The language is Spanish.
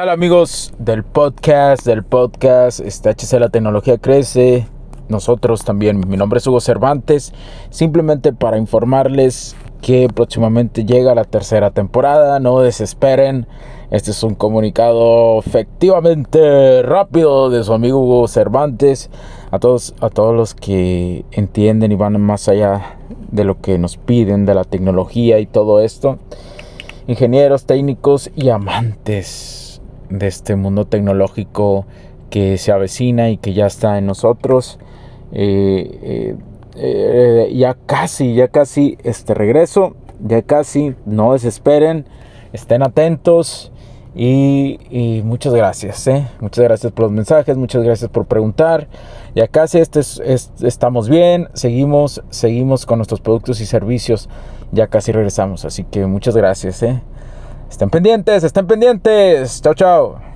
Hola amigos del podcast, del podcast, este HC La Tecnología Crece, nosotros también, mi nombre es Hugo Cervantes, simplemente para informarles que próximamente llega la tercera temporada, no desesperen, este es un comunicado efectivamente rápido de su amigo Hugo Cervantes, a todos, a todos los que entienden y van más allá de lo que nos piden, de la tecnología y todo esto, ingenieros, técnicos y amantes de este mundo tecnológico que se avecina y que ya está en nosotros. Eh, eh, eh, ya casi, ya casi este regreso, ya casi, no desesperen, estén atentos y, muchas gracias, muchas gracias por los mensajes, muchas gracias por preguntar. Ya casi este estamos bien, seguimos, seguimos con nuestros productos y servicios, ya casi regresamos, así que muchas gracias. Estén pendientes, estén pendientes. Chao, chao.